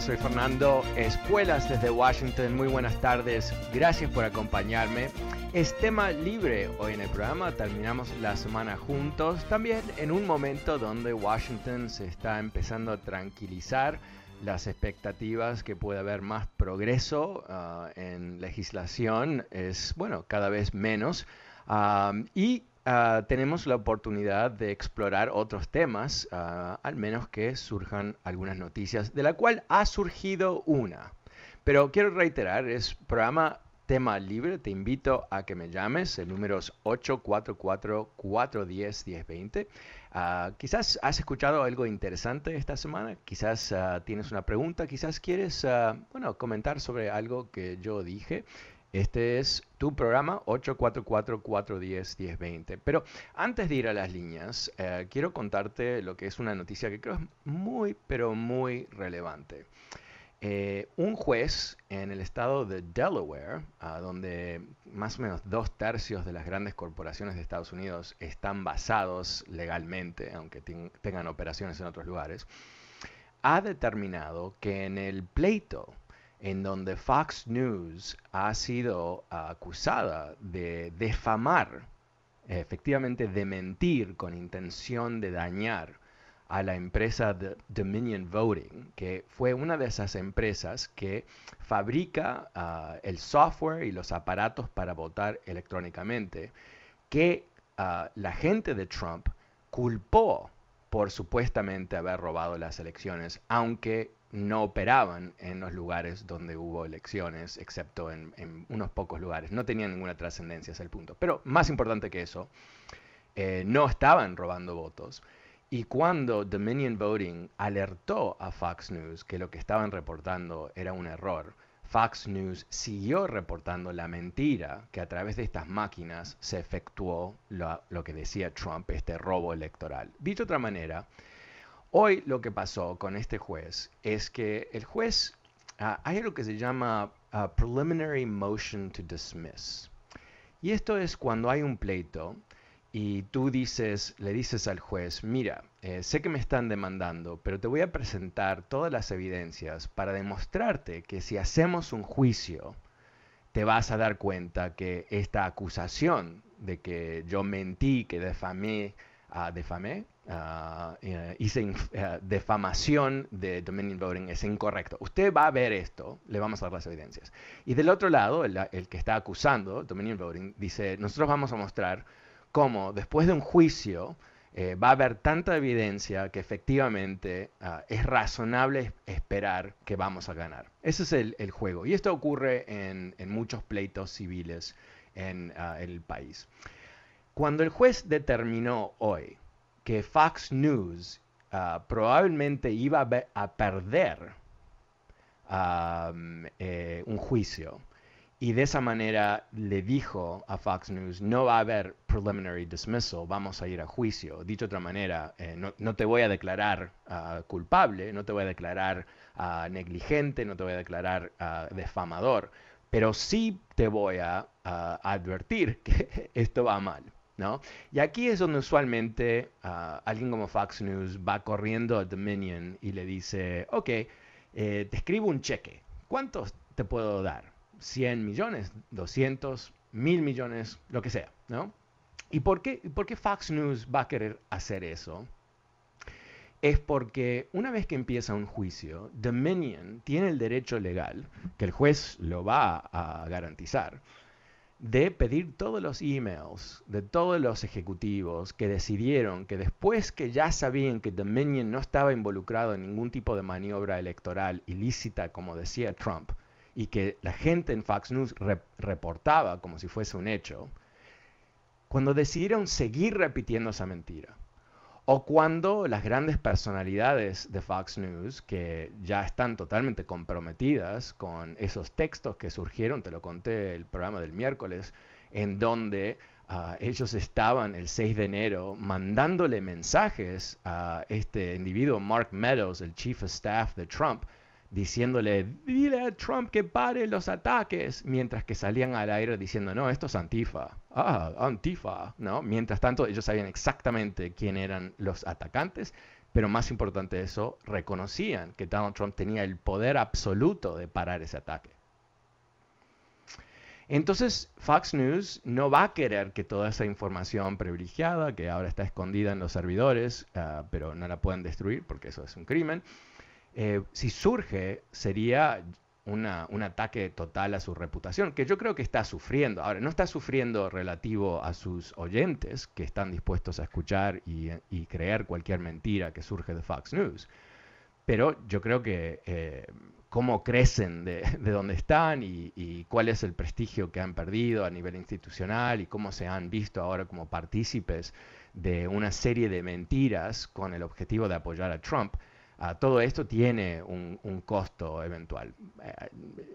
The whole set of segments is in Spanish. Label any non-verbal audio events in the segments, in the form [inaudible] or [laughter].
Soy Fernando Espuelas desde Washington. Muy buenas tardes. Gracias por acompañarme. Es tema libre hoy en el programa. Terminamos la semana juntos. También en un momento donde Washington se está empezando a tranquilizar las expectativas que puede haber más progreso uh, en legislación es, bueno, cada vez menos. Um, y Ah, tenemos la oportunidad de explorar otros temas, ah, al menos que surjan algunas noticias, de la cual ha surgido una. Pero quiero reiterar, es programa tema libre, te invito a que me llames, el número es 844-410-1020. Ah, quizás has escuchado algo interesante esta semana, quizás tienes una pregunta, quizás quieres bueno, comentar sobre algo que yo dije. Este es tu programa 844-410-1020. Pero antes de ir a las líneas, eh, quiero contarte lo que es una noticia que creo es muy, pero muy relevante. Eh, un juez en el estado de Delaware, donde más o menos dos tercios de las grandes corporaciones de Estados Unidos están basados legalmente, aunque tengan operaciones en otros lugares, ha determinado que en el pleito en donde Fox News ha sido acusada de defamar, efectivamente de mentir con intención de dañar a la empresa Dominion Voting, que fue una de esas empresas que fabrica ah, el software y los aparatos para votar electrónicamente, que ah, la gente de Trump culpó por supuestamente haber robado las elecciones, aunque no operaban en los lugares donde hubo elecciones, excepto en, unos pocos lugares. No tenían ninguna trascendencia, es el punto. Pero más importante que eso, eh, no estaban robando votos. Y cuando Dominion Voting alertó a Fox News que lo que estaban reportando era un error, Fox News siguió reportando la mentira que a través de estas máquinas se efectuó lo, lo que decía Trump, este robo electoral. Dicho de otra manera, Hoy lo que pasó con este juez es que el juez, uh, hay algo que se llama uh, preliminary motion to dismiss. Y esto es cuando hay un pleito y tú dices, le dices al juez, mira, eh, sé que me están demandando, pero te voy a presentar todas las evidencias para demostrarte que si hacemos un juicio, te vas a dar cuenta que esta acusación de que yo mentí, que defamé, uh, defamé, uh, hice uh, defamación de Dominion Voting es incorrecto. Usted va a ver esto, le vamos a dar las evidencias. Y del otro lado, el, que está acusando Dominion Voting dice, nosotros vamos a mostrar cómo después de un juicio eh, va a haber tanta evidencia que efectivamente uh, es razonable esperar que vamos a ganar. Ese es el, el juego. Y esto ocurre en, en muchos pleitos civiles en el país. Cuando el juez determinó hoy que Fox News ah, probablemente iba a, perder eh, un juicio. Y de esa manera le dijo a Fox News, no va a haber preliminary dismissal, vamos a ir a juicio. Dicho de otra manera, eh, no, te voy a declarar ah, culpable, no te voy a declarar ah, negligente, no te voy a declarar defamador, pero sí te voy a advertir que [laughs] esto va mal. Y aquí es donde usualmente ah, alguien como Fox News va corriendo a Dominion y le dice, ok, eh, te escribo un cheque, ¿cuántos te puedo dar? ¿100 millones? ¿200? ¿1000 millones? Lo que sea, ¿no? ¿Y por qué, por qué Fox News va a querer hacer eso? es porque una vez que empieza un juicio, Dominion tiene el derecho legal, que el juez lo va a garantizar, de pedir todos los emails de todos los ejecutivos que decidieron que después que ya sabían que Dominion no estaba involucrado en ningún tipo de maniobra electoral ilícita, como decía Trump, y que la gente en Fox News reportaba como si fuese un hecho, cuando decidieron seguir repitiendo esa mentira, o cuando las grandes personalidades de Fox News, que ya están totalmente comprometidas con esos textos que surgieron, te lo conté el programa del miércoles, en donde ah, ellos estaban el 6 de enero mandándole mensajes a este individuo, Mark Meadows, el chief of staff de Trump, diciéndole, dile a Trump que pare los ataques, mientras que salían al aire diciendo, no, esto es Antifa. Ah, Antifa, ¿no? Mientras tanto, ellos sabían exactamente quién eran los atacantes, pero más importante de eso, reconocían que Donald Trump tenía el poder absoluto de parar ese ataque. Entonces, Fox News no va a querer que toda esa información privilegiada, que ahora está escondida en los servidores, ah, pero no la pueden destruir porque eso es un crimen, eh, si surge, sería un ataque total a su reputación, que yo creo que está sufriendo. Ahora, no está sufriendo relativo a sus oyentes, que están dispuestos a escuchar y, creer cualquier mentira que surge de Fox News, pero yo creo que eh, cómo crecen de, donde están y, y, cuál es el prestigio que han perdido a nivel institucional y cómo se han visto ahora como partícipes de una serie de mentiras con el objetivo de apoyar a Trump, todo esto tiene un, costo eventual. Eh,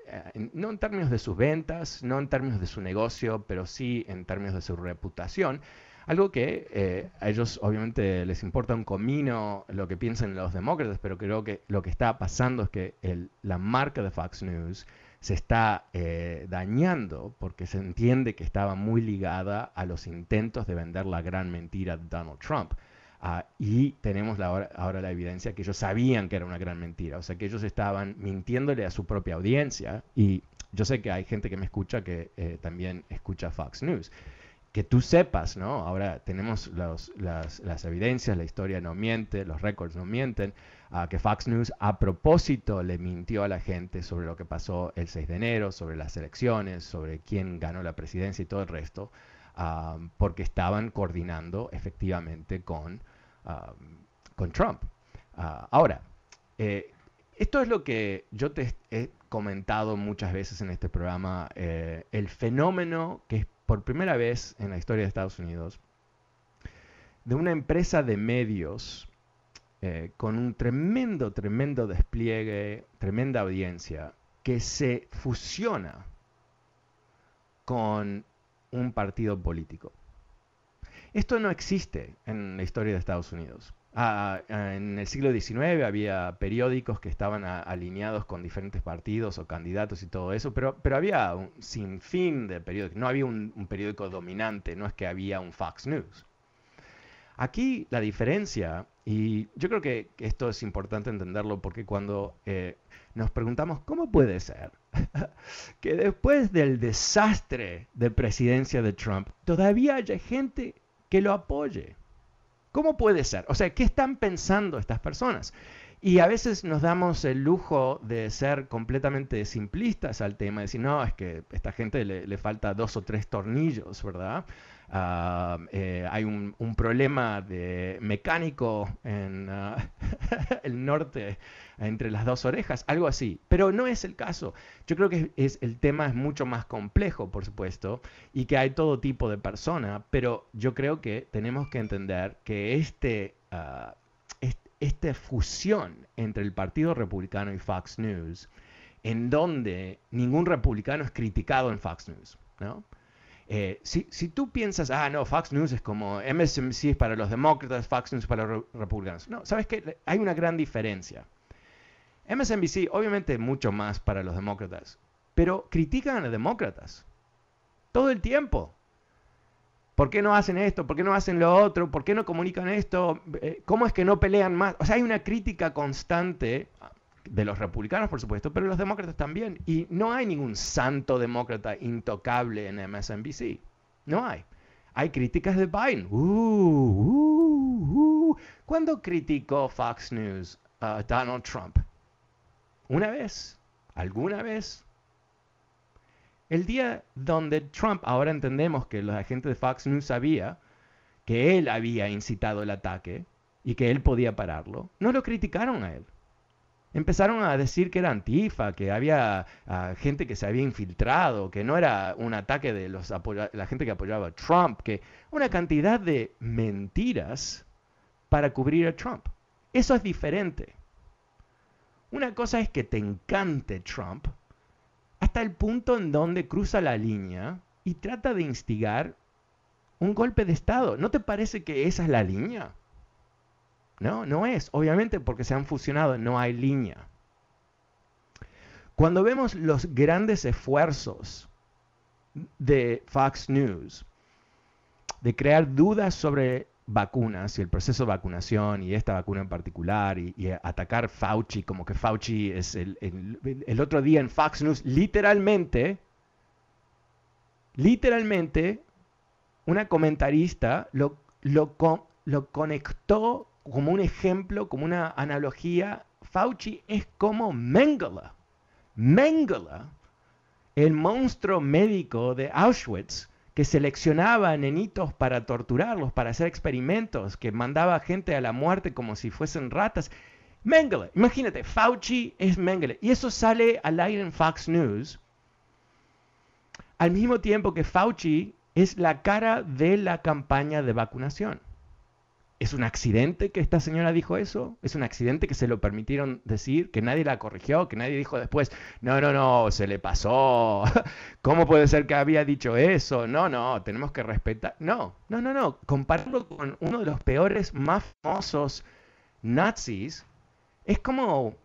eh, no en términos de sus ventas, no en términos de su negocio, pero sí en términos de su reputación. Algo que eh, a ellos obviamente les importa un comino lo que piensan los demócratas, pero creo que lo que está pasando es que la marca de Fox News se está dañando porque se entiende que estaba muy ligada a los intentos de vender la gran mentira de Donald Trump. Ah, y tenemos ahora, la evidencia que ellos sabían que era una gran mentira, o sea que ellos estaban mintiéndole a su propia audiencia y yo sé que hay gente que me escucha que eh, también escucha Fox News. Que tú sepas, ¿no? Ahora tenemos las, evidencias, la historia no miente, los récords no mienten, uh, que Fox News a propósito le mintió a la gente sobre lo que pasó el 6 de enero, sobre las elecciones, sobre quién ganó la presidencia y todo el resto. Um, porque estaban coordinando efectivamente con, con Trump. Uh, ahora, eh, esto es lo que yo te he comentado muchas veces en este programa, eh, el fenómeno que es por primera vez en la historia de Estados Unidos, de una empresa de medios eh, con un tremendo, tremendo despliegue, tremenda audiencia, que se fusiona con un partido político. Esto no existe en la historia de Estados Unidos. Ah, ah, en el siglo XIX había periódicos que estaban alineados con diferentes partidos o candidatos y todo eso, pero, pero había un sinfín de periódicos. No había un, periódico dominante, no es que había un Fox News. Aquí la diferencia, y yo creo que esto es importante entenderlo porque cuando eh, nos preguntamos cómo puede ser [laughs] que después del desastre de presidencia de Trump todavía haya gente que lo apoye. ¿Cómo puede ser? O sea, ¿qué están pensando estas personas? Y a veces nos damos el lujo de ser completamente simplistas al tema, decir, no, es que a esta gente le, le falta dos o tres tornillos, ¿verdad? Ah, eh, hay un, problema mecánico en ah, [laughs] el norte entre las dos orejas, algo así. Pero no es el caso. Yo creo que es, el tema es mucho más complejo, por supuesto, y que hay todo tipo de persona, pero yo creo que tenemos que entender que este, uh, esta fusión entre el Partido Republicano y Fox News, en donde ningún republicano es criticado en Fox News, ¿no? Eh, si, tú piensas, ah, no, Fox News es como MSNBC es para los demócratas, Fox News para los republicanos. No, sabes que hay una gran diferencia. MSNBC, obviamente, mucho más para los demócratas, pero critican a los demócratas todo el tiempo. ¿Por qué no hacen esto? ¿Por qué no hacen lo otro? ¿Por qué no comunican esto? Eh, ¿Cómo es que no pelean más? O sea, hay una crítica constante de los republicanos, por supuesto, pero los demócratas también. Y no hay ningún santo demócrata intocable en MSNBC. No hay. Hay críticas de Biden. Uh, uh, uh. ¿Cuándo criticó Fox News a Donald Trump? ¿Una vez? ¿Alguna vez? El día donde Trump, ahora entendemos que los agentes de Fox News sabía que él había incitado el ataque y que él podía pararlo, no lo criticaron a él empezaron a decir que era antifa, que había ah, gente que se había infiltrado, que no era un ataque de los la gente que apoyaba a Trump, que una cantidad de mentiras para cubrir a Trump. Eso es diferente. Una cosa es que te encante Trump hasta el punto en donde cruza la línea y trata de instigar un golpe de Estado. ¿No te parece que esa es la línea? No, no es. Obviamente porque se han fusionado, no hay línea. Cuando vemos los grandes esfuerzos de Fox News de crear dudas sobre vacunas y el proceso de vacunación y esta vacuna en particular y, atacar Fauci como que Fauci es el, el, otro día en Fox News literalmente, literalmente una comentarista lo, lo, lo conectó como un ejemplo, como una analogía. Fauci es como Mengele. Mengele, el monstruo médico de Auschwitz, que seleccionaba nenitos para torturarlos, para hacer experimentos, que mandaba gente a la muerte como si fuesen ratas. Mengele, imagínate, Fauci es Mengele. Y eso sale al aire en Fox News, al mismo tiempo que Fauci es la cara de la campaña de vacunación. ¿Es un accidente que esta señora dijo eso? ¿Es un accidente que se lo permitieron decir? ¿Que nadie la corrigió? ¿Que nadie dijo después, no, no, no, se le pasó? [laughs] ¿Cómo puede ser que había dicho eso? No, no, tenemos que respetar. No, no, no, no. Compararlo con uno de los peores, más famosos nazis, es como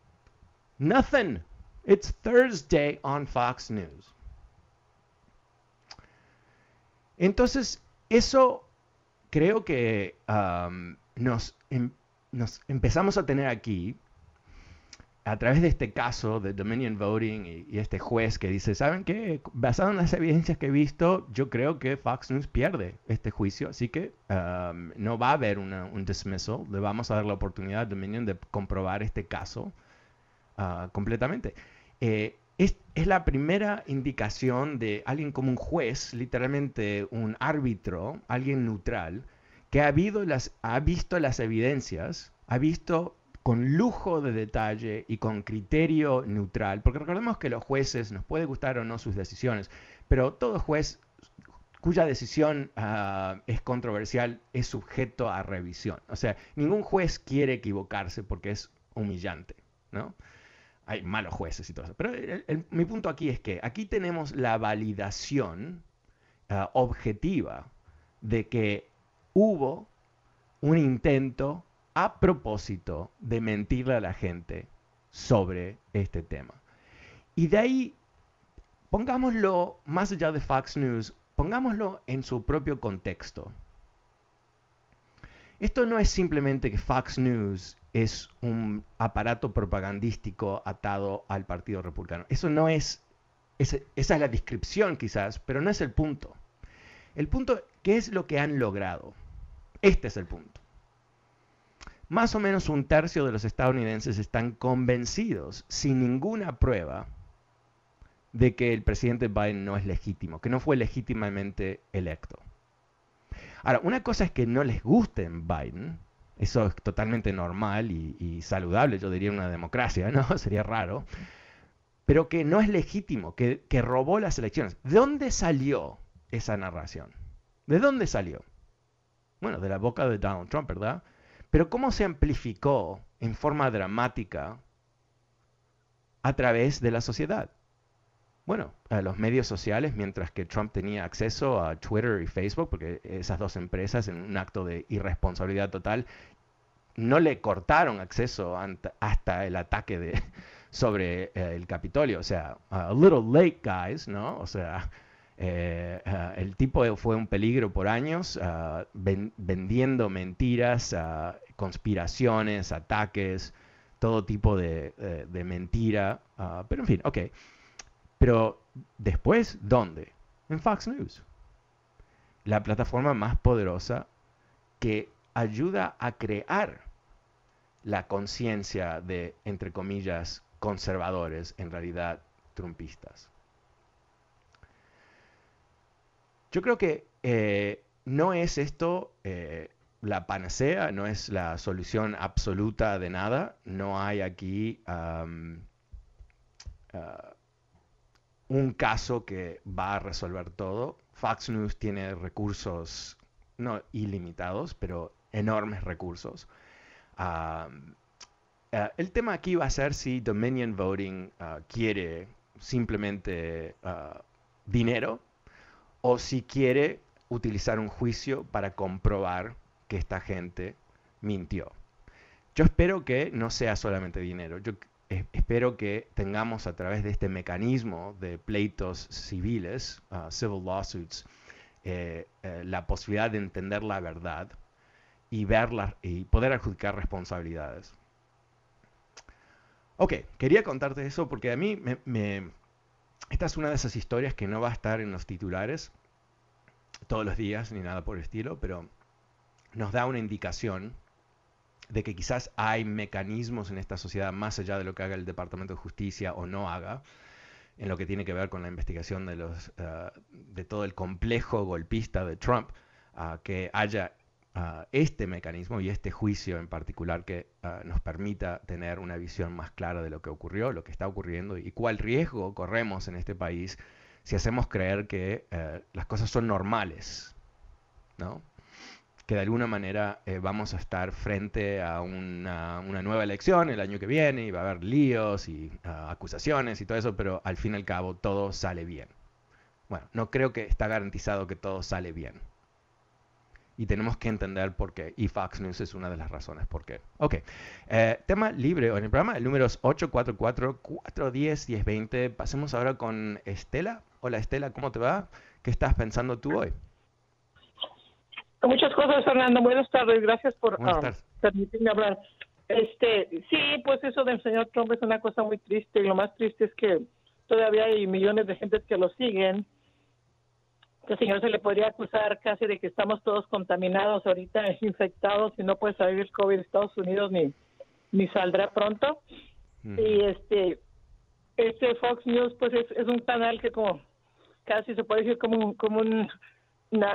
nothing. It's Thursday on Fox News. Entonces, eso creo que nos, em, nos, empezamos a tener aquí, a través de este caso de Dominion Voting y, este juez que dice, ¿saben qué? Basado en las evidencias que he visto, yo creo que Fox News pierde este juicio, así que no va a haber un dismissal, le vamos a dar la oportunidad a Dominion de comprobar este caso ah, completamente. Eh, es, la primera indicación de alguien como un juez, literalmente un árbitro, alguien neutral, que ha, visto las evidencias, ha visto con lujo de detalle y con criterio neutral, porque recordemos que los jueces nos puede gustar o no sus decisiones, pero todo juez cuya decisión ah, es controversial es sujeto a revisión. O sea, ningún juez quiere equivocarse porque es humillante, ¿no? Hay malos jueces y todo eso. Pero mi punto aquí es que aquí tenemos la validación ah, objetiva de que hubo un intento a propósito de mentirle a la gente sobre este tema. Y de ahí, pongámoslo más allá de Fox News, pongámoslo en su propio contexto. Esto no es simplemente que Fox News es un aparato propagandístico atado al Partido Republicano. Eso no es, esa es la descripción quizás, pero no es el punto. El punto, ¿qué es lo que han logrado? Este es el punto. Más o menos un tercio de los estadounidenses están convencidos, sin ninguna prueba, de que el presidente Biden no es legítimo, que no fue legítimamente electo. Ahora, una cosa es que no les guste Biden, eso es totalmente normal y, saludable, yo diría una democracia, ¿no? [laughs] Sería raro. Pero que no es legítimo, que, que robó las elecciones. ¿De dónde salió esa narración? ¿De dónde salió? Bueno, de la boca de Donald Trump, ¿verdad? Pero ¿cómo se amplificó en forma dramática a través de la sociedad? Bueno, a los medios sociales, mientras que Trump tenía acceso a Twitter y Facebook, porque esas dos empresas, en un acto de irresponsabilidad total, no le cortaron acceso hasta el ataque de, [laughs] sobre eh, el Capitolio. O sea, a little late, guys, ¿no? O sea, eh, eh, el tipo fue un peligro por años, vendiendo mentiras, conspiraciones, ataques, todo tipo de, de mentira. Ah, pero en fin, ok. Pero después, ¿dónde? En Fox News. La plataforma más poderosa que ayuda a crear la conciencia de, entre comillas, conservadores, en realidad trumpistas. Yo creo que eh, no es esto eh, la panacea, no es la solución absoluta de nada. No hay aquí ah, un caso que va a resolver todo. Fox News tiene recursos, no ilimitados, pero enormes recursos. Eh, el tema aquí va a ser si Dominion Voting ah, quiere simplemente ah, dinero o si quiere utilizar un juicio para comprobar que esta gente mintió. Yo espero que no sea solamente dinero. Espero que tengamos a través de este mecanismo de pleitos civiles, uh, civil lawsuits, eh, eh, la posibilidad de entender la verdad y verla y poder adjudicar responsabilidades. Ok, quería contarte eso porque a mí me, esta es una de esas historias que no va a estar en los titulares todos los días ni nada por el estilo, pero nos da una indicación de que quizás hay mecanismos en esta sociedad más allá de lo que haga el Departamento de Justicia o no haga, en lo que tiene que ver con la investigación de, los, eh, de todo el complejo golpista de Trump, que haya este mecanismo y este juicio en particular que uh, nos permita tener una visión más clara de lo que ocurrió, lo que está ocurriendo y cuál riesgo corremos en este país si hacemos creer que uh, las cosas son normales, ¿no? Que de alguna manera eh, vamos a estar frente a una, una, nueva elección el año que viene y va a haber líos y acusaciones y todo eso, pero al fin y al cabo todo sale bien. Bueno, no creo que está garantizado que todo sale bien. Y tenemos que entender por qué. Y Fox News es una de las razones por qué. Ok. Eh, tema libre en el programa, el número es 844-410-1020. Pasemos ahora con Estela. Hola Estela, ¿cómo te va? ¿Qué estás pensando tú hoy? Muchas cosas, Fernando. Buenas tardes. Gracias por um, permitirme hablar. Este, sí, pues eso del señor Trump es una cosa muy triste. Y lo más triste es que todavía hay millones de gente que lo siguen. Que señor se le podría acusar casi de que estamos todos contaminados ahorita, [laughs] infectados y no puede salir el COVID de Estados Unidos ni, ni saldrá pronto. Y este, este Fox News pues es, es un canal que como casi se puede decir como un, como un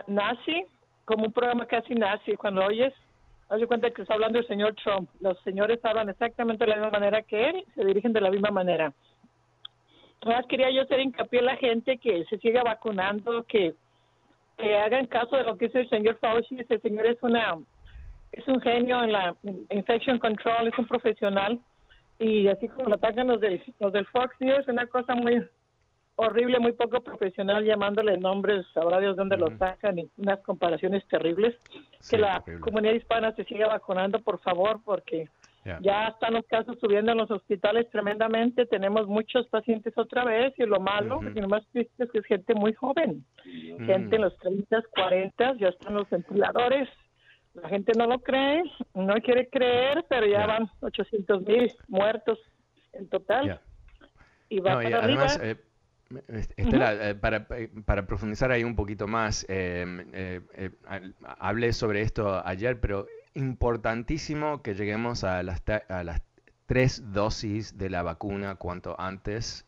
nazi como un programa casi nazi. Cuando oyes, haz de cuenta que está hablando el señor Trump. Los señores hablan exactamente de la misma manera que él, se dirigen de la misma manera. Además, quería yo hacer hincapié a la gente que se siga vacunando, que, hagan caso de lo que dice el señor Fauci. Ese señor es una es un genio en la infection control, es un profesional. Y así como lo atacan los, de, los del Fox News, es una cosa muy horrible, muy poco profesional llamándole nombres, sabrá Dios dónde los sacan y unas comparaciones terribles. que la comunidad hispana se siga vacunando, por favor, porque ya están los casos subiendo en los hospitales tremendamente. Tenemos muchos pacientes otra vez y lo malo, y lo más triste es que es gente muy joven, gente en los 30, 40, ya están los ventiladores. La gente no lo cree, no quiere creer, pero ya van 800 mil muertos en total. Y va para arriba. Eh, Estela, eh, para, eh, para, profundizar ahí un poquito más, em, eh, hablé sobre esto ayer, pero importantísimo que lleguemos a las, a las tres dosis de la vacuna cuanto antes.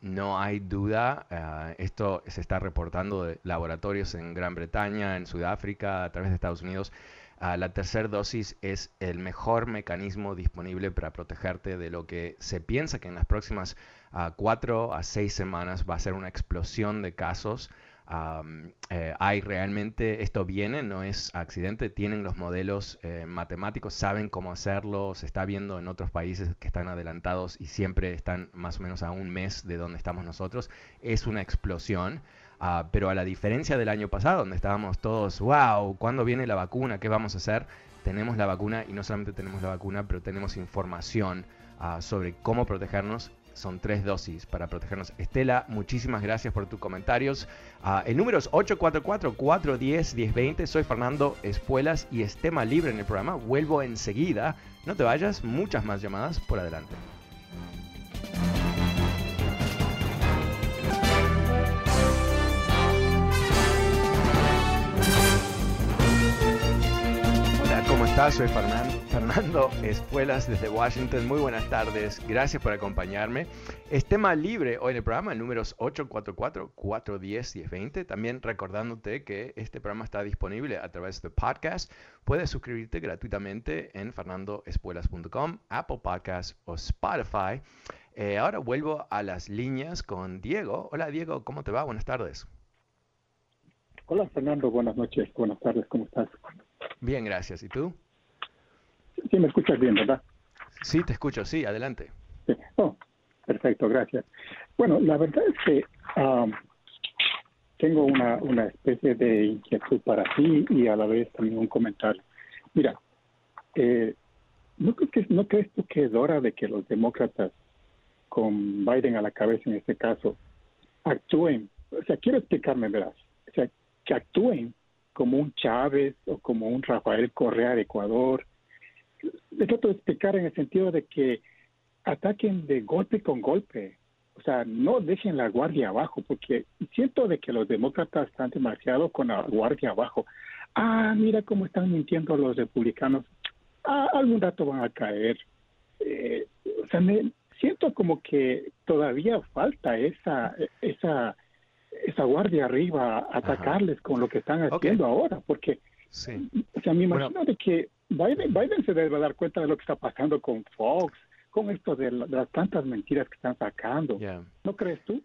no hay duda, esto se está reportando de laboratorios en Gran Bretaña, en Sudáfrica, a través de Estados Unidos. la tercera dosis es el mejor mecanismo disponible para protegerte de lo que se piensa que en las próximas a cuatro a seis semanas va a ser una explosión de casos. Eh, hay realmente, esto viene, no es accidente, tienen los modelos eh, matemáticos, saben cómo hacerlo, se está viendo en otros países que están adelantados y siempre están más o menos a un mes de donde estamos nosotros. Es una explosión. Ah, pero a la diferencia del año pasado, donde estábamos todos, wow, ¿cuándo viene la vacuna? ¿Qué vamos a hacer? Tenemos la vacuna y no solamente tenemos la vacuna, pero tenemos información ah, sobre cómo protegernos son tres dosis para protegernos. Estela, muchísimas gracias por tus comentarios. Uh, el número es 844-410-1020. Soy Fernando Espuelas y es tema libre en el programa. Vuelvo enseguida. No te vayas, muchas más llamadas por adelante. Soy Fernando Espuelas desde Washington. Muy buenas tardes. Gracias por acompañarme. Es tema libre hoy en el programa, el número es 844-410-1020. También recordándote que este programa está disponible a través de podcast. Puedes suscribirte gratuitamente en fernandoespuelas.com, Apple Podcasts o Spotify. Eh, ahora vuelvo a las líneas con Diego. Hola Diego, ¿cómo te va? Buenas tardes. Hola Fernando, buenas noches, buenas tardes, ¿cómo estás? Bien, gracias. ¿Y tú? Sí, me escuchas bien, ¿verdad? Sí, te escucho, sí, adelante. Oh, perfecto, gracias. Bueno, la verdad es que tengo una, una especie de inquietud para ti y a la vez también un comentario. Mira, eh, ¿no, crees que, ¿no crees tú que es hora de que los demócratas, con Biden a la cabeza en este caso, actúen? O sea, quiero explicarme, verás. O sea, que actúen como un Chávez o como un Rafael Correa de Ecuador. Le trato de explicar en el sentido de que ataquen de golpe con golpe. O sea, no dejen la guardia abajo, porque siento de que los demócratas están demasiado con la guardia abajo. Ah, mira cómo están mintiendo los republicanos. Ah, algún rato van a caer. Eh, o sea, me siento como que todavía falta esa, esa esa guardia arriba atacarles con lo que están haciendo ahora, porque sí. o sea, me imagino de que Biden, Biden se debe dar cuenta de lo que está pasando con Fox, con esto de, las tantas mentiras que están sacando. ¿No crees tú?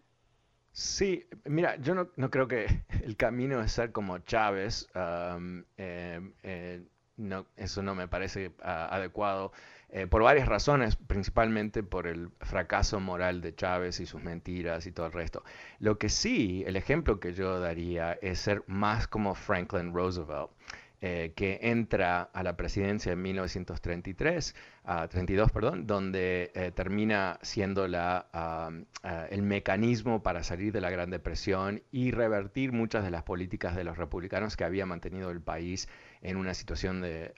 Sí, mira, yo no, no, creo que [laughs] el camino es ser como Chávez. Um, eh, eh, no, eso no me parece ah, adecuado. Eh, por varias razones, principalmente por el fracaso moral de Chávez y sus mentiras y todo el resto. Lo que sí, el ejemplo que yo daría es ser más como Franklin Roosevelt. Eh, que entra a la presidencia en 1933, 32, perdón, donde eh, termina siendo la, el mecanismo para salir de la Gran Depresión y revertir muchas de las políticas de los republicanos que había mantenido el país en una situación de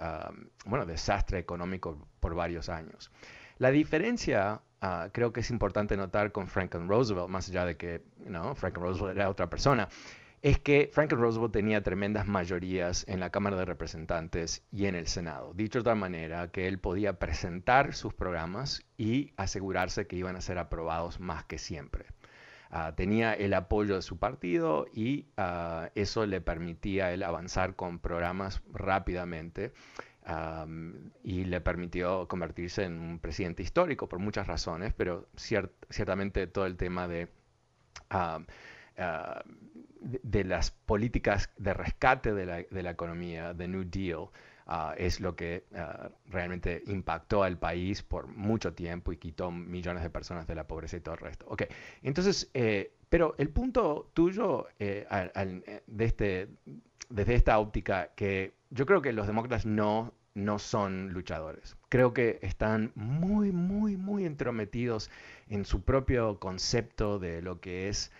bueno, desastre económico por varios años. La diferencia ah, creo que es importante notar con Franklin Roosevelt, más allá de que no, Franklin Roosevelt era otra persona, es que Franklin Roosevelt tenía tremendas mayorías en la Cámara de Representantes y en el Senado. Dicho de otra manera, que él podía presentar sus programas y asegurarse que iban a ser aprobados más que siempre. Ah, tenía el apoyo de su partido y ah, eso le permitía él avanzar con programas rápidamente y le permitió convertirse en un presidente histórico por muchas razones, pero ciertamente todo el tema de de, las políticas de rescate de la, de la economía, de New Deal, ah, es lo que ah, realmente impactó al país por mucho tiempo y quitó millones de personas de la pobreza y todo el resto. Ok, entonces, eh, pero el punto tuyo eh, de este, desde esta óptica, que yo creo que los demócratas no, no son luchadores. Creo que están muy, muy, muy entrometidos en su propio concepto de lo que es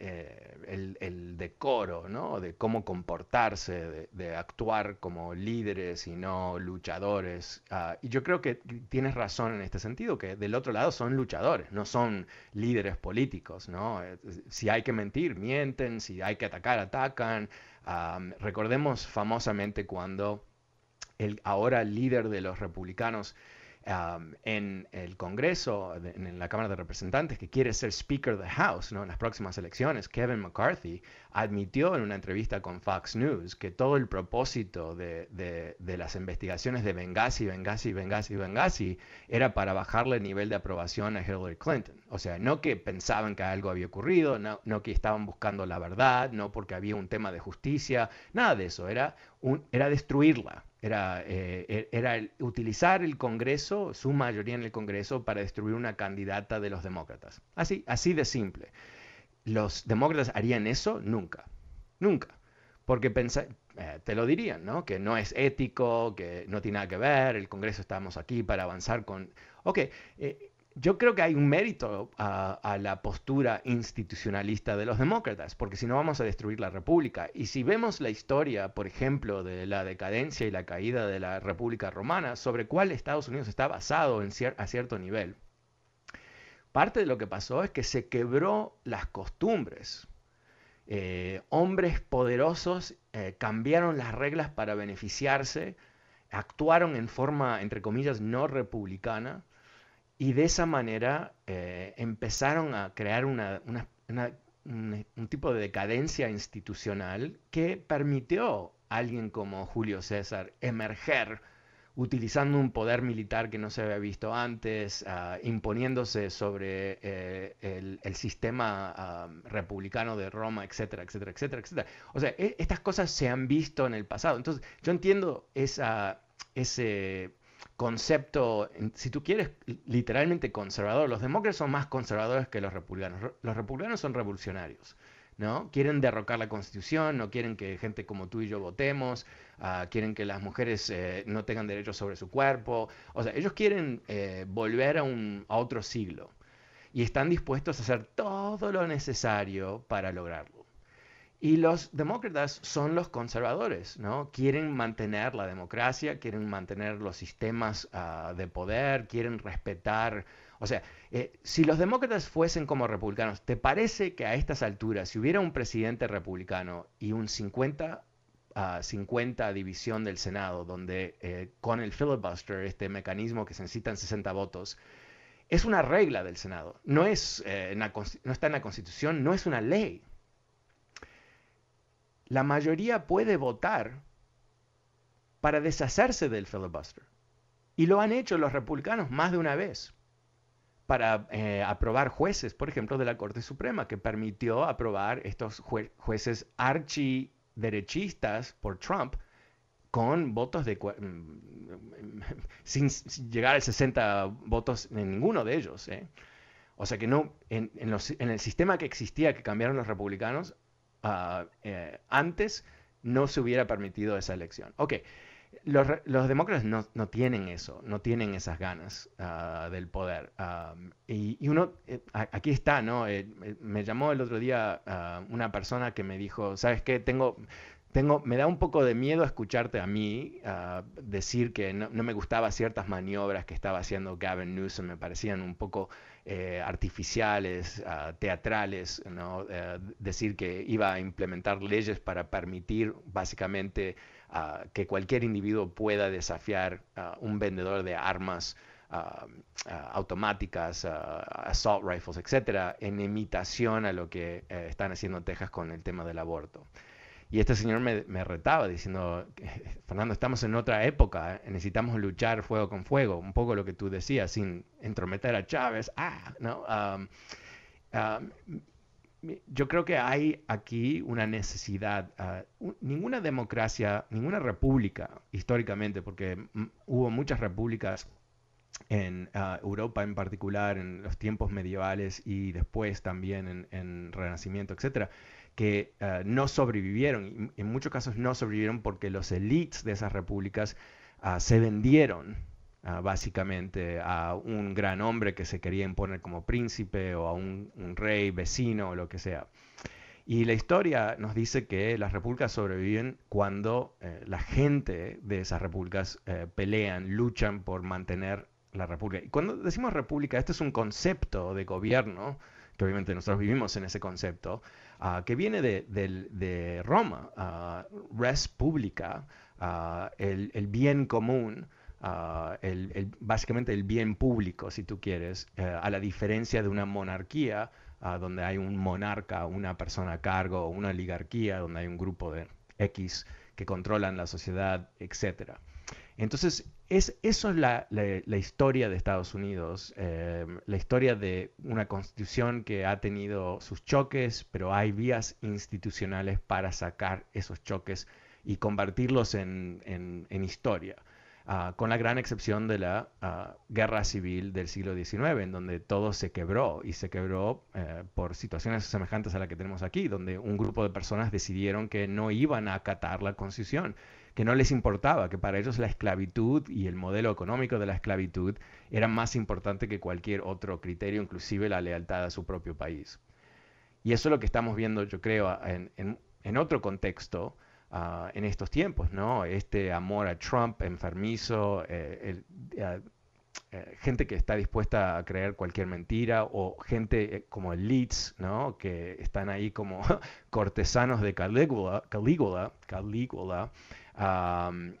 eh, el, decoro, ¿no? De cómo comportarse, de, actuar como líderes y no luchadores. Ah, y yo creo que tienes razón en este sentido, que del otro lado son luchadores, no son líderes políticos, ¿no? Eh, si hay que mentir, mienten, si hay que atacar, atacan. recordemos famosamente cuando el ahora líder de los republicanos en el Congreso, en la Cámara de Representantes, que quiere ser Speaker of the House ¿no? en las próximas elecciones, Kevin McCarthy, admitió en una entrevista con Fox News que todo el propósito de, de, las investigaciones de Benghazi, Benghazi, Benghazi, Benghazi era para bajarle el nivel de aprobación a Hillary Clinton. O sea, no que pensaban que algo había ocurrido, no, no que estaban buscando la verdad, no porque había un tema de justicia, nada de eso, era, un, era destruirla. Era, eh, e, era utilizar el Congreso, su mayoría en el Congreso, para destruir una candidata de los demócratas. Así, así de simple. ¿Los demócratas harían eso? Nunca. Nunca. Porque eh, te lo dirían, ¿no? Que no es ético, que no tiene nada que ver, el Congreso estamos aquí para avanzar con... Ok, eh, yo creo que hay un mérito a, la postura institucionalista de los demócratas, porque si no vamos a destruir la República. Y si vemos la historia, por ejemplo, de la decadencia y la caída de la República Romana, sobre cuál Estados Unidos está basado en a cierto nivel, parte de lo que pasó es que se quebró las costumbres. Eh, hombres poderosos eh, cambiaron las reglas para beneficiarse, actuaron en forma, entre comillas, no republicana y de esa manera eh, empezaron a crear un, tipo de decadencia institucional que permitió a alguien como Julio César emerger utilizando un poder militar que no se había visto antes, ah, imponiéndose sobre eh, el, sistema ah, republicano de Roma, etcétera, etcétera, etcétera, etcétera. O sea, e, estas cosas se han visto en el pasado. Entonces, yo entiendo esa, ese concepto, si tú quieres, literalmente conservador. Los demócratas son más conservadores que los republicanos. Los republicanos son revolucionarios. ¿no? Quieren derrocar la constitución, no quieren que gente como tú y yo votemos, ah, quieren que las mujeres eh, no tengan derechos sobre su cuerpo. O sea, ellos quieren eh, volver a, un, a otro siglo y están dispuestos a hacer todo lo necesario para lograrlo. Y los demócratas son los conservadores, ¿no? Quieren mantener la democracia, quieren mantener los sistemas ah, de poder, quieren respetar o sea, eh, si los demócratas fuesen como republicanos, ¿te parece que a estas alturas, si hubiera un presidente republicano y un 50 a 50 división del Senado, donde eh, con el filibuster, este mecanismo que se necesitan 60 votos, es una regla del Senado, no, es, eh, no está en la Constitución, no es una ley. La mayoría puede votar para deshacerse del filibuster. Y lo han hecho los republicanos más de una vez para eh, aprobar jueces, por ejemplo, de la Corte Suprema, que permitió aprobar estos jueces archiderechistas por Trump con votos de... Mm, [laughs] sin, llegar a 60 votos en ninguno de ellos. ¿eh? O sea que no, en, el sistema que existía, que cambiaron los republicanos, ah, eh, antes no se hubiera permitido esa elección. Ok, los, demócratas no, tienen eso, no tienen esas ganas ah, del poder. y, uno, eh, aquí está, ¿no? Eh, me llamó el otro día ah, una persona que me dijo, ¿sabes qué? Tengo, tengo, me da un poco de miedo escucharte a mí ah, decir que no, me gustaban ciertas maniobras que estaba haciendo Gavin Newsom, me parecían un poco eh, artificiales, teatrales, ¿no? decir que iba a implementar leyes para permitir básicamente que cualquier individuo pueda desafiar a un vendedor de armas automáticas, assault rifles, etcétera, en imitación a lo que eh, están haciendo en Texas con el tema del aborto. Y este señor me, retaba diciendo, [laughs] Fernando, estamos en otra época, ¿eh? necesitamos luchar fuego con fuego, un poco lo que tú decías, sin entrometer a Chávez. Ah, ¿no? yo creo que hay aquí una necesidad. Ah, ninguna democracia, ninguna república históricamente, porque hubo muchas repúblicas en ah, Europa en particular, en los tiempos medievales y después también en, Renacimiento, etcétera, que ah, no sobrevivieron. en muchos casos no sobrevivieron porque los elites de esas repúblicas se vendieron básicamente a un gran hombre que se quería imponer como príncipe o a un, rey vecino o lo que sea. Y la historia nos dice que las repúblicas sobreviven cuando eh, la gente de esas repúblicas eh, pelean, luchan por mantener la república. Y cuando decimos república, este es un concepto de gobierno, que obviamente nosotros vivimos en ese concepto, ah, que viene de, Roma, uh, res publica, ah, el, bien común, Ah, básicamente el bien público, si tú quieres, eh, a la diferencia de una monarquía ah, donde hay un monarca, una persona a cargo, una oligarquía donde hay un grupo de X que controlan la sociedad, etc. Entonces, es, eso es la, historia de Estados Unidos, eh, la historia de una constitución que ha tenido sus choques, pero hay vías institucionales para sacar esos choques y convertirlos en historia. Ah, con la gran excepción de la ah, guerra civil del siglo XIX, en donde todo se quebró y se quebró eh, por situaciones semejantes a la que tenemos aquí, donde un grupo de personas decidieron que no iban a acatar la constitución, que no les importaba, que para ellos la esclavitud y el modelo económico de la esclavitud era más importante que cualquier otro criterio, inclusive la lealtad a su propio país. Y eso es lo que estamos viendo, yo creo, en otro contexto, Ah, en estos tiempos, ¿no? Este amor a Trump enfermizo, eh, eh, eh, gente que está dispuesta a creer cualquier mentira o gente como elites, ¿no? Que están ahí como [laughs] cortesanos de Calígula, Calígula, Calígula em,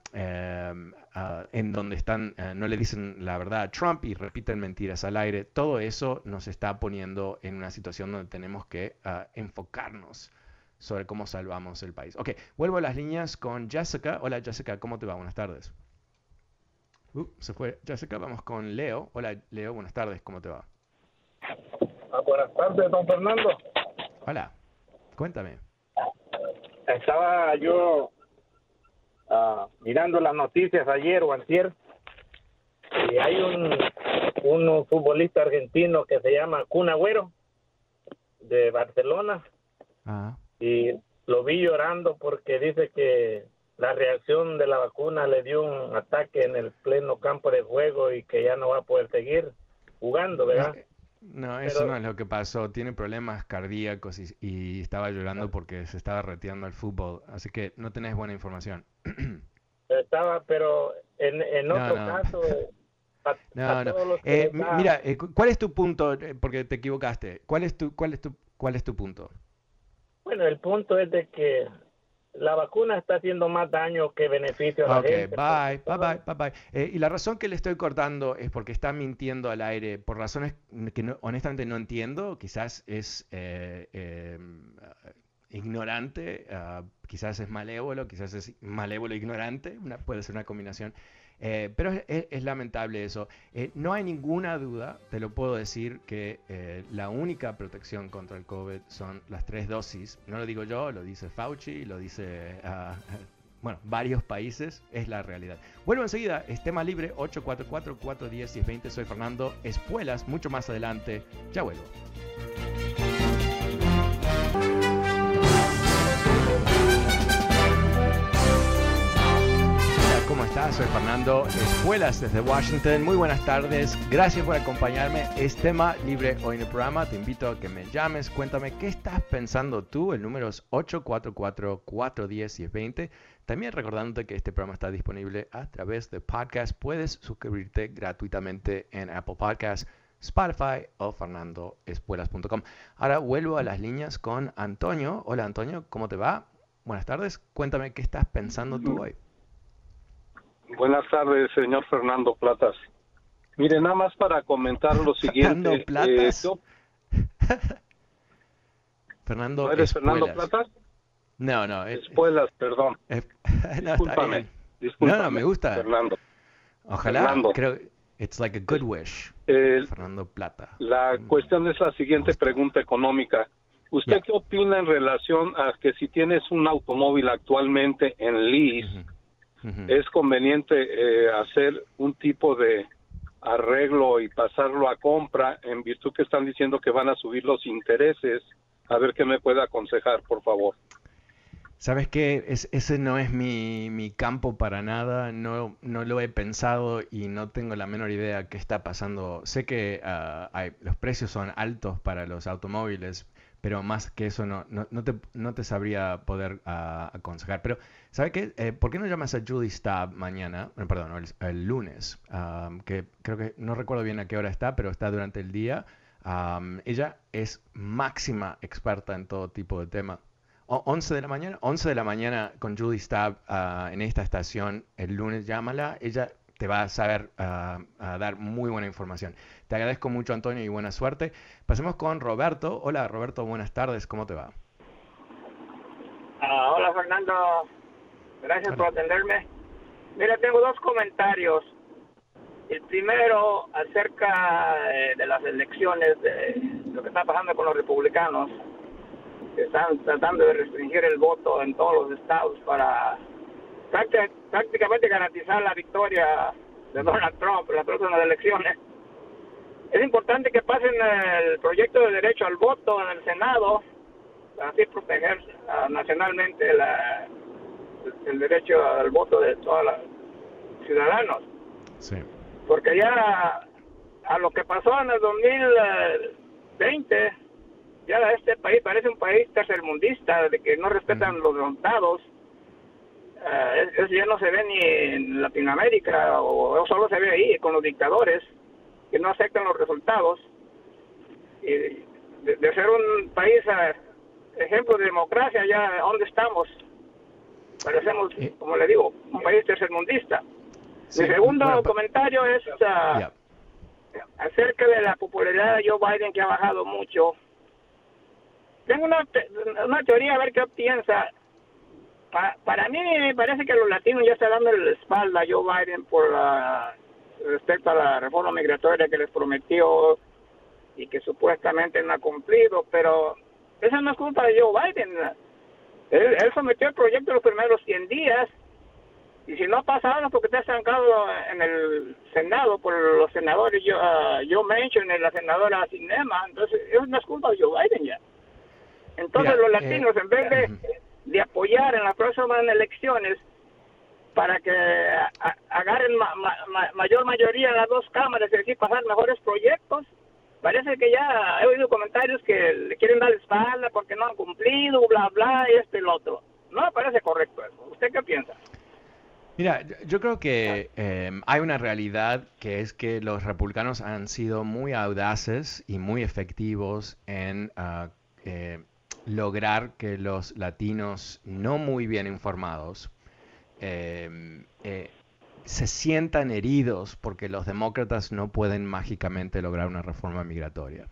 ah, en donde están, no le dicen la verdad a Trump y repiten mentiras al aire. Todo eso nos está poniendo en una situación donde tenemos que ah, enfocarnos sobre cómo salvamos el país. Ok, vuelvo a las líneas con Jessica. Hola Jessica, ¿cómo te va? Buenas tardes. Uh, se fue Jessica, vamos con Leo. Hola Leo, buenas tardes, ¿cómo te va? Ah, buenas tardes, don Fernando. Hola, cuéntame. Estaba yo ah, mirando las noticias ayer o antier y hay un, un futbolista argentino que se llama Kun Agüero de Barcelona y lo vi llorando porque dice que la reacción de la vacuna le dio un ataque en el pleno campo de juego y que ya no va a poder seguir jugando, ¿verdad? No, eso no es lo que pasó. Tiene problemas cardíacos y, estaba llorando porque se estaba retirando al fútbol. Así que no tenés buena información. [clears throat] Estaba, pero en, en otro caso... [laughs] no, no. Eh, mira, eh, ¿cuál es tu punto? Eh, porque te equivocaste. ¿Cuál es tu, cuál es tu, cuál es tu punto? Bueno, el punto es de que la vacuna está haciendo más daño que beneficio a la gente. Bye, bye, bye, bye, bye. Eh, y la razón que le estoy cortando es porque está mintiendo al aire por razones que honestamente no entiendo. Quizás es eh, eh, ignorante, ah, quizás es malévolo, quizás es malévolo e ignorante. Una, puede ser una combinación. Eh, pero es, lamentable eso. Eh, no hay ninguna duda, te lo puedo decir, que eh, la única protección contra el COVID son las tres dosis. No lo digo yo, lo dice Fauci, lo dice, ah, [laughs] bueno, varios países, es la realidad. Vuelvo enseguida, es tema libre 844-410-1020. Soy Fernando Espuelas, mucho más adelante. Ya vuelvo. Estás? Soy Fernando Espuelas desde Washington. Muy buenas tardes. Gracias por acompañarme. Es tema libre hoy en el programa. Te invito a que me llames. Cuéntame qué estás pensando tú. El número es 844-410-1020. También recordándote que este programa está disponible a través de podcast. Puedes suscribirte gratuitamente en Apple Podcasts. Spotify o fernandoespuelas.com. Ahora vuelvo a las líneas con Antonio. Hola Antonio, ¿cómo te va? Buenas tardes. Cuéntame qué estás pensando tú hoy. Buenas tardes, señor Fernando Platas. Mire, nada más para comentar lo siguiente. Fernando Platas. [laughs] Fernando eres Fernando Platas? No, no. Es, Espuelas, perdón. [laughs] no, Discúlpame. No, no, me gusta. Fernando. Ojalá, Fernando. creo, it's like a good wish. Fernando Plata. La mm. cuestión es la siguiente pregunta económica. ¿Usted qué opina en relación a que si tienes un automóvil actualmente en lease, es conveniente eh, hacer un tipo de arreglo y pasarlo a compra en virtud que están diciendo que van a subir los intereses. A ver qué me puede aconsejar, por favor. Sabes que ese no es mi, mi, campo para nada, no, no lo he pensado y no tengo la menor idea qué está pasando. Sé que ah, hay, los precios son altos para los automóviles, pero más que eso no, no, no, te, no te, sabría poder ah, aconsejar. Pero, ¿sabe qué? Eh, ¿Por qué no llamas a Judy Stab mañana, eh, perdón, el, lunes? que creo que no recuerdo bien a qué hora está, pero está durante el día. ella es máxima experta en todo tipo de tema. 11 de la mañana, 11 de la mañana con Judy Stab ah, en esta estación, el lunes llámala, ella te va a saber ah, a dar muy buena información. Te agradezco mucho, Antonio, y buena suerte. Pasemos con Roberto. Hola, Roberto, buenas tardes. ¿Cómo te va? Ah, hola, Fernando. Gracias por atenderme. Mira, tengo dos comentarios. El primero acerca eh, de las elecciones, de lo que está pasando con los republicanos, que están tratando de restringir el voto en todos los estados para prácticamente garantizar la victoria de Donald Trump en las próximas elecciones. Es importante que pasen el proyecto de derecho al voto en el Senado, para así proteger uh, nacionalmente la, el derecho al voto de todos los ciudadanos. Sí. Porque ya a lo que pasó en el 2020, ya este país parece un país tercermundista, de que no respetan los resultados eh, eso ya no se ve ni en Latinoamérica o, solo se ve ahí con los dictadores que no aceptan los resultados. Y de, ser un país eh, ejemplo de democracia, ya ¿dónde estamos? Parecemos, eh. como le digo, un país tercermundista. Mi segundo comentario es uh, acerca de la popularidad de Joe Biden que ha bajado mucho. Tengo una, una teoría a ver qué piensa para mí me parece que los latinos ya están dando la espalda a Joe Biden por respecto a la reforma migratoria que les prometió y que supuestamente no ha cumplido, pero esa no es culpa de Joe Biden. Él, sometió el proyecto los primeros 100 días y si no ha pasado porque está estancado en el Senado por los senadores, yo, uh, Joe Manchin y la senadora Cinema, entonces eso no es culpa de Joe Biden ya. Entonces los latinos, en vez de, de, apoyar en las próximas elecciones para que agarren mayor mayoría en las dos cámaras y así pasar mejores proyectos, parece que ya he oído comentarios que le quieren dar espalda porque no han cumplido, bla, bla, y esto y lo otro. No me parece correcto eso. ¿Usted qué piensa? Mira, yo creo que em, hay una realidad que es que los republicanos han sido muy audaces y muy efectivos en ah, eh, lograr que los latinos no muy bien informados em, eh, se sientan heridos porque los demócratas no pueden mágicamente lograr una reforma migratoria.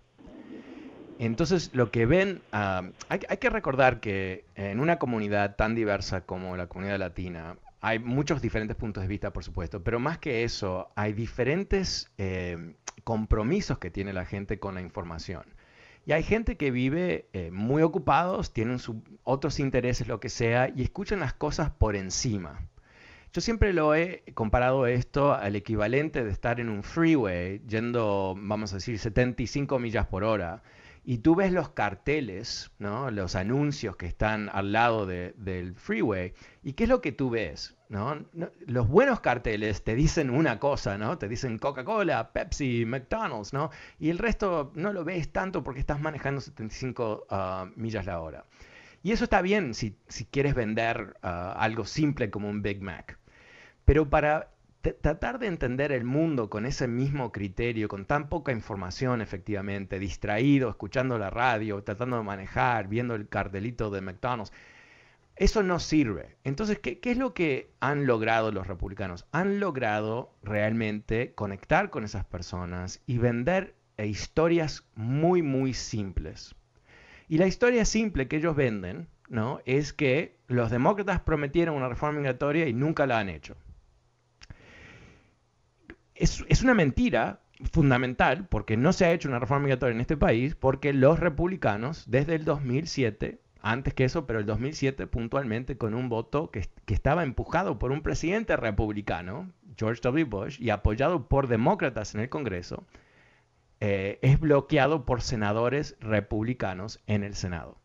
Entonces, lo que ven, ah, hay, que recordar que en una comunidad tan diversa como la comunidad latina, hay muchos diferentes puntos de vista, por supuesto, pero más que eso, hay diferentes eh, compromisos que tiene la gente con la información. Y hay gente que vive eh, muy ocupados, tienen otros intereses, lo que sea, y escuchan las cosas por encima. Yo siempre lo he comparado esto al equivalente de estar en un freeway yendo, vamos a decir, 75 millas por hora. Y tú ves los carteles, ¿no? los anuncios que están al lado del freeway. ¿Y qué es lo que tú ves? ¿no? Los buenos carteles te dicen una cosa, ¿no? Te dicen Coca-Cola, Pepsi, McDonald's, ¿no? Y el resto no lo ves tanto porque estás manejando 75 ah, millas la hora. Y eso está bien si, quieres vender ah, algo simple como un Big Mac. Pero para tratar de entender el mundo con ese mismo criterio, con tan poca información efectivamente, distraído, escuchando la radio, tratando de manejar, viendo el cartelito de McDonald's, eso no sirve. Entonces, ¿qué, es lo que han logrado los republicanos? Han logrado realmente conectar con esas personas y vender historias muy, muy simples. Y la historia simple que ellos venden, ¿no? Es que los demócratas prometieron una reforma migratoria y nunca la han hecho es, una mentira fundamental porque no se ha hecho una reforma migratoria en este país porque los republicanos desde el 2007 antes que eso, pero el 2007 puntualmente con un voto que, estaba empujado por un presidente republicano, George W. Bush, y apoyado por demócratas en el Congreso, eh, es bloqueado por senadores republicanos en el Senado.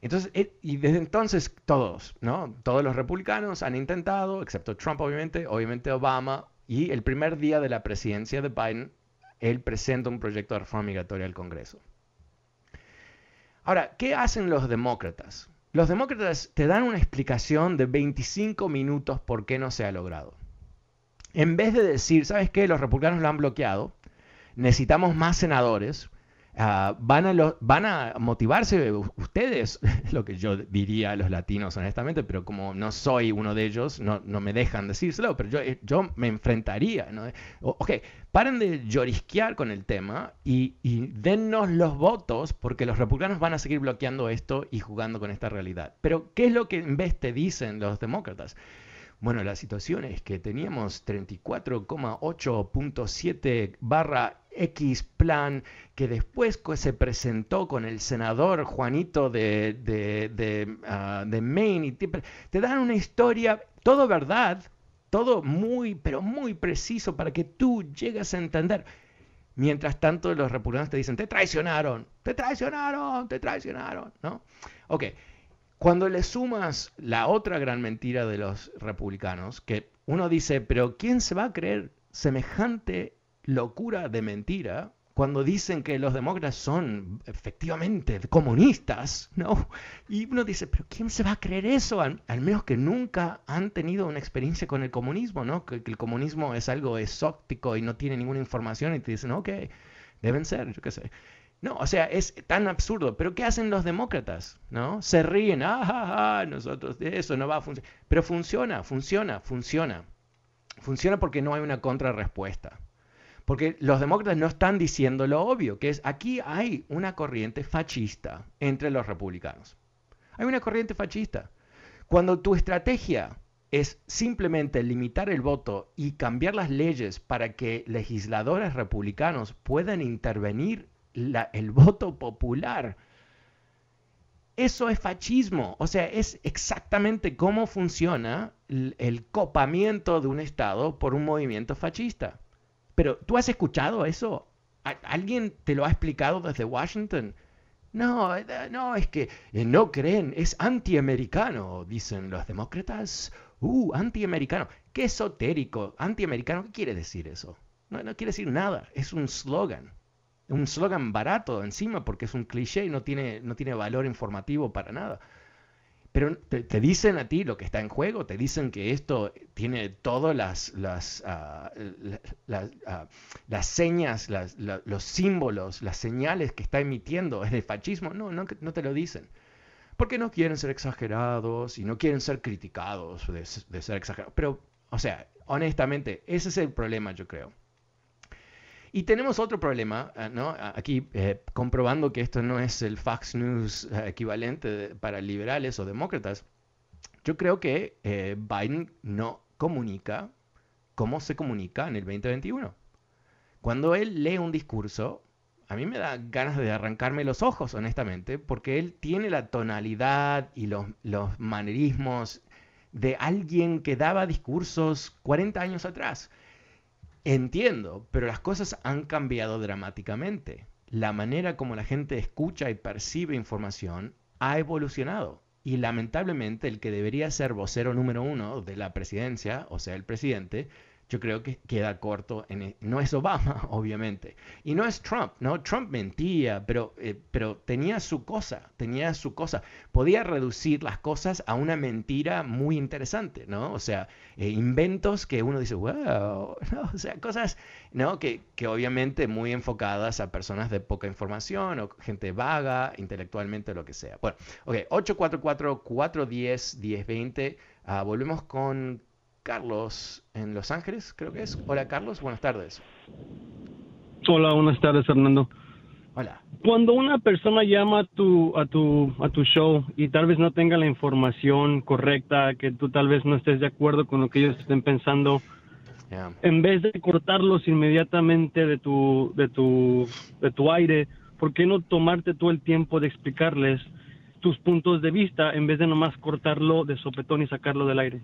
Entonces, eh, y desde entonces todos, ¿no? Todos los republicanos han intentado, excepto Trump obviamente, obviamente Obama, y el primer día de la presidencia de Biden, él presenta un proyecto de reforma migratoria al Congreso. Ahora, ¿qué hacen los demócratas? Los demócratas te dan una explicación de 25 minutos por qué no se ha logrado. En vez de decir, ¿sabes qué? Los republicanos lo han bloqueado, necesitamos más senadores, Ah, van, a motivarse ustedes, [laughs] lo que yo diría a los latinos honestamente, pero como no soy uno de ellos, no, me dejan decírselo, pero yo, eh, me enfrentaría. ¿no? ok, paren de llorisquear con el tema y, y dennos los votos porque los republicanos van a seguir bloqueando esto y jugando con esta realidad. Pero, ¿qué es lo que en vez te dicen los demócratas? Bueno, la situación es que teníamos 34,8.7 barra X plan que después se presentó con el senador Juanito de, de, ah, Maine. Y te, te dan una historia, todo verdad, todo muy, pero muy preciso para que tú llegues a entender. Mientras tanto, los republicanos te dicen, te traicionaron, te traicionaron, te traicionaron, ¿no? Ok, cuando le sumas la otra gran mentira de los republicanos, que uno dice, pero ¿quién se va a creer semejante locura de mentira cuando dicen que los demócratas son efectivamente comunistas, ¿no? Y uno dice, pero ¿quién se va a creer eso? Al, menos que nunca han tenido una experiencia con el comunismo, ¿no? Que, el comunismo es algo exótico y no tiene ninguna información y te dicen, ok, deben ser, yo qué sé. No, o sea, es tan absurdo. Pero ¿qué hacen los demócratas? ¿No? Se ríen, ah, nosotros, eso no va a funcionar. Pero funciona, funciona, funciona. Funciona porque no hay una contrarrespuesta. Porque los demócratas no están diciendo lo obvio, que es aquí hay una corriente fascista entre los republicanos. Hay una corriente fascista. Cuando tu estrategia es simplemente limitar el voto y cambiar las leyes para que legisladores republicanos puedan intervenir el [laughs] voto popular. Eso es fascismo, o sea, es exactamente cómo funciona el, copamiento de un Estado por un movimiento fascista. Pero tú has escuchado eso, ¿alguien te lo ha explicado desde Washington? No, eh, no, es que eh, no creen, es antiamericano, dicen los demócratas. Uh, antiamericano. Qué esotérico. Antiamericano, ¿qué quiere decir eso? No, no quiere decir nada, es un slogan. Un slogan barato encima porque es un cliché y no tiene, no tiene valor informativo para nada. Pero te, dicen a ti lo que está en juego, te dicen que esto tiene todas las, las, ah, ah, las señas, los símbolos, las señales que está emitiendo de fascismo. No, no, no te lo dicen. Porque no quieren ser exagerados y no quieren ser criticados de, de ser exagerados. Pero, o sea, honestamente, ese es el problema, yo creo. Y tenemos otro problema, ¿no? Aquí eh, comprobando que esto no es el Fox News eh, equivalente para liberales o demócratas. Yo creo que eh, Biden no comunica como se comunica en el 2021. Cuando él lee un discurso, a mí me da ganas de arrancarme los ojos, honestamente, porque él tiene la tonalidad y los manerismos de alguien que daba discursos 40 años atrás. Entiendo, pero las cosas han cambiado dramáticamente. La manera como la gente escucha y percibe información ha evolucionado. Y lamentablemente el que debería ser vocero número uno de la presidencia, o sea, el presidente, yo creo que queda corto. En, e, no es Obama, [laughs] obviamente. Y no es Trump, ¿no? Trump mentía, pero, eh, pero tenía su cosa, tenía su cosa. Podía reducir las cosas a una mentira muy interesante, ¿no? O sea, eh, inventos que uno dice, wow. [laughs] O sea, cosas, ¿no? Que, que obviamente muy enfocadas a personas de poca información o gente vaga, intelectualmente, lo que sea. Bueno, ok, 844-410-1020. Uh, volvemos con Carlos en Los Ángeles, creo que es. Hola Carlos, buenas tardes. Hola, buenas tardes Fernando. Hola. Cuando una persona llama a tu, a tu, a tu show y tal vez no tenga la información correcta, que tú tal vez no estés de acuerdo con lo que ellos estén pensando, en vez de cortarlos inmediatamente de tu, de tu, de tu aire, ¿por qué no tomarte tú el tiempo de explicarles tus puntos de vista en vez de nomás cortarlo de sopetón y sacarlo del aire?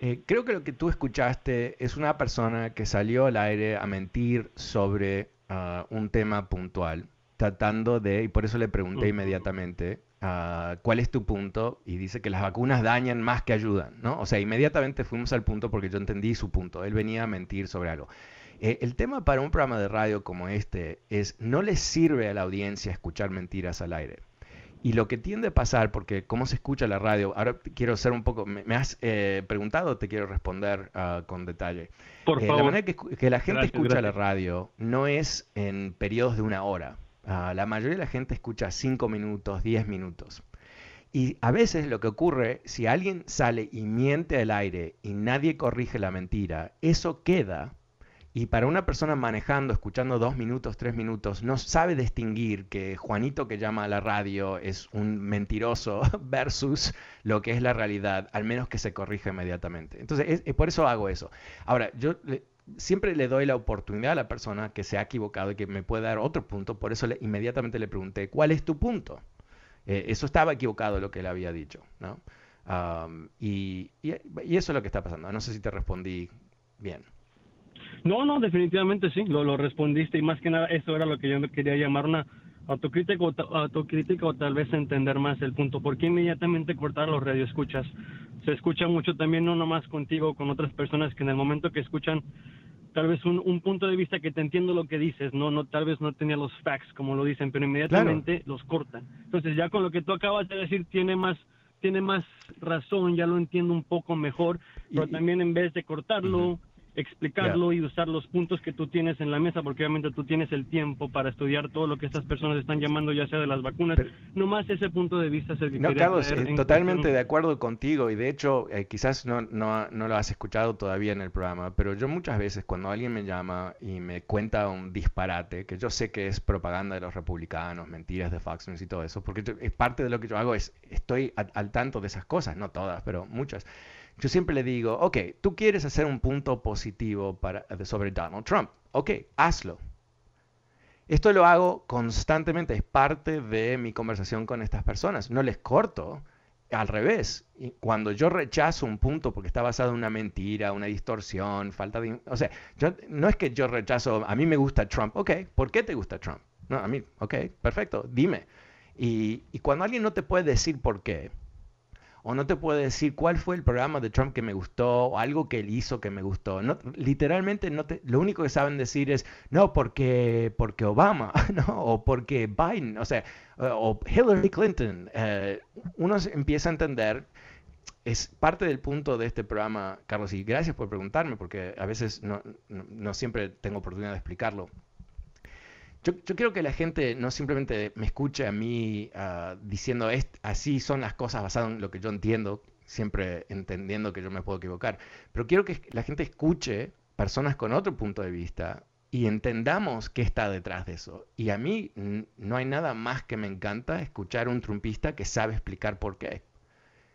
Eh, creo que lo que tú escuchaste es una persona que salió al aire a mentir sobre ah, un tema puntual, tratando de, y por eso le pregunté inmediatamente, ah, ¿cuál es tu punto? Y dice que las vacunas dañan más que ayudan, ¿no? O sea, inmediatamente fuimos al punto porque yo entendí su punto, él venía a mentir sobre algo. Eh, el tema para un programa de radio como este es, no le sirve a la audiencia escuchar mentiras al aire. Y lo que tiende a pasar, porque cómo se escucha la radio, ahora quiero ser un poco, me, has eh, preguntado, te quiero responder uh, con detalle. Por eh, favor. La manera que, la gente escucha la radio no es en periodos de una hora. Uh, la mayoría de la gente escucha 5 minutos, 10 minutos. Y a veces lo que ocurre, si alguien sale y miente al aire y nadie corrige la mentira, eso queda y para una persona manejando, escuchando dos minutos, tres minutos, no sabe distinguir que Juanito que llama a la radio es un mentiroso [laughs] versus lo que es la realidad, al menos que se corrija inmediatamente. Entonces, es, por eso hago eso. Ahora, yo siempre le doy la oportunidad a la persona que se ha equivocado y que me puede dar otro punto, por eso le, inmediatamente le pregunté, ¿cuál es tu punto? Eh, eso estaba equivocado lo que él había dicho, ¿no? y, y eso es lo que está pasando. No sé si te respondí bien. No, no, definitivamente sí, lo, lo respondiste y más que nada eso era lo que yo quería llamar una autocrítica o, autocrítica o tal vez entender más el punto. ¿Por qué inmediatamente cortar los radioescuchas? Se escucha mucho también, no nomás contigo, con otras personas que en el momento que escuchan tal vez un, un punto de vista que te entiendo lo que dices, no, no, tal vez no tenía los facts como lo dicen, pero inmediatamente los cortan. Entonces ya con lo que tú acabas de decir tiene más tiene más razón, ya lo entiendo un poco mejor, pero también en vez de cortarlo, explicarlo y usar los puntos que tú tienes en la mesa, porque obviamente tú tienes el tiempo para estudiar todo lo que estas personas están llamando, ya sea de las vacunas. no Nomás ese punto de vista es el que No, Carlos, eh, totalmente de acuerdo contigo y de hecho eh, quizás no, no, no, lo has escuchado todavía en el programa, pero yo muchas veces cuando alguien me llama y me cuenta un disparate, que yo sé que es propaganda de los republicanos, mentiras de Fox News y todo eso, porque es parte de lo que yo hago es, estoy al tanto de esas cosas, no todas, pero muchas. Yo siempre le digo, ok, tú quieres hacer un punto positivo para, sobre Donald Trump. Ok, hazlo. Esto lo hago constantemente, es parte de mi conversación con estas personas. No les corto, al revés. Cuando yo rechazo un punto porque está basado en una mentira, una distorsión, falta de... O sea, yo, no es que yo rechazo, a mí me gusta Trump. Ok, ¿por qué te gusta Trump? No, a mí, ok, perfecto, dime. Y, y cuando alguien no te puede decir por qué, o no te puede decir cuál fue el programa de Trump que me gustó o algo que él hizo que me gustó. No, literalmente no te, lo único que saben decir es no porque porque Obama, [laughs] ¿no? o porque Biden, o sea, o Hillary Clinton. Eh, uno empieza a entender es parte del punto de este programa, Carlos, y gracias por preguntarme, porque a veces no, no siempre tengo oportunidad de explicarlo. Yo, yo, quiero que la gente no simplemente me escuche a mí uh, diciendo así son las cosas basadas en lo que yo entiendo, siempre entendiendo que yo me puedo equivocar, pero quiero que la gente escuche personas con otro punto de vista y entendamos qué está detrás de eso. Y a mí no hay nada más que me encanta escuchar un trumpista que sabe explicar por qué.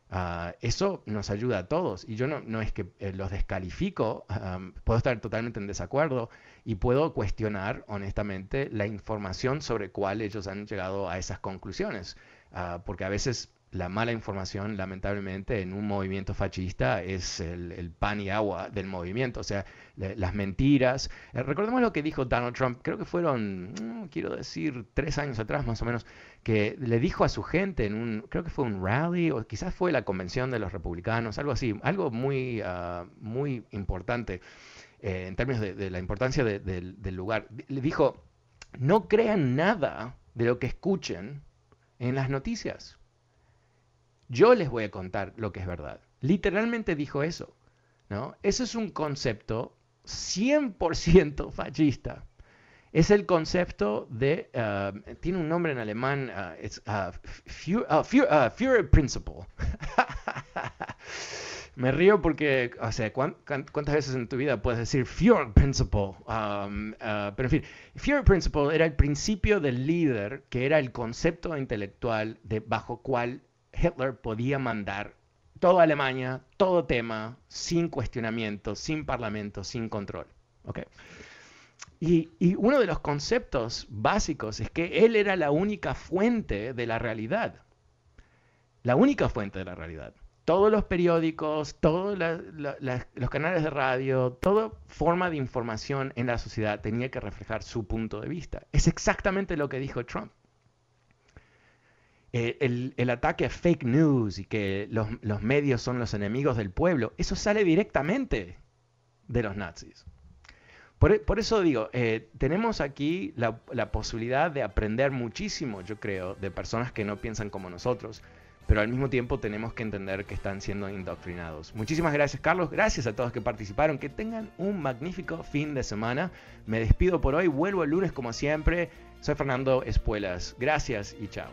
Ah, eso nos ayuda a todos. Y yo no, no es que eh, los descalifico, puedo estar totalmente en desacuerdo y puedo cuestionar honestamente la información sobre cuál ellos han llegado a esas conclusiones. Ah, porque a veces la mala información, lamentablemente, en un movimiento fascista es el, pan y agua del movimiento, o sea, las mentiras. Eh, recordemos lo que dijo Donald Trump, creo que fueron, mm, quiero decir, tres años atrás más o menos, que le dijo a su gente en un, creo que fue un rally, o quizás fue la convención de los republicanos, algo así, algo muy, ah, muy importante eh, en términos de, la importancia del lugar. Le dijo, no crean nada de lo que escuchen en las noticias yo les voy a contar lo que es verdad. Literalmente dijo eso. ¿no? Eso es un concepto 100% [laughs] fascista. Es el concepto de, uh, tiene un nombre en alemán, uh, es uh, Führer Principle. [laughs] Me río porque, o sea, ¿cuántas veces en tu vida puedes decir Führer Principle? Um, pero en fin, Führer Principle era el principio del líder, que era el concepto intelectual de bajo cual Hitler podía mandar toda Alemania, todo tema, sin cuestionamiento, sin parlamento, sin control. Okay. Y, y, uno de los conceptos básicos es que él era la única fuente de la realidad. La única fuente de la realidad. Todos los periódicos, todos los canales de radio, toda forma de información en la sociedad tenía que reflejar su punto de vista. Es exactamente lo que dijo Trump. Eh, el, ataque a fake news y que los, medios son los enemigos del pueblo, eso sale directamente de los nazis. Por, eso digo, eh, tenemos aquí la, la, posibilidad de aprender muchísimo, yo creo, de personas que no piensan como nosotros, pero al mismo tiempo tenemos que entender que están siendo indoctrinados. Muchísimas gracias, Carlos. Gracias a todos que participaron. Que tengan un magnífico fin de semana. Me despido por hoy. Vuelvo el lunes como siempre. Soy Fernando Espuelas. Gracias y chao.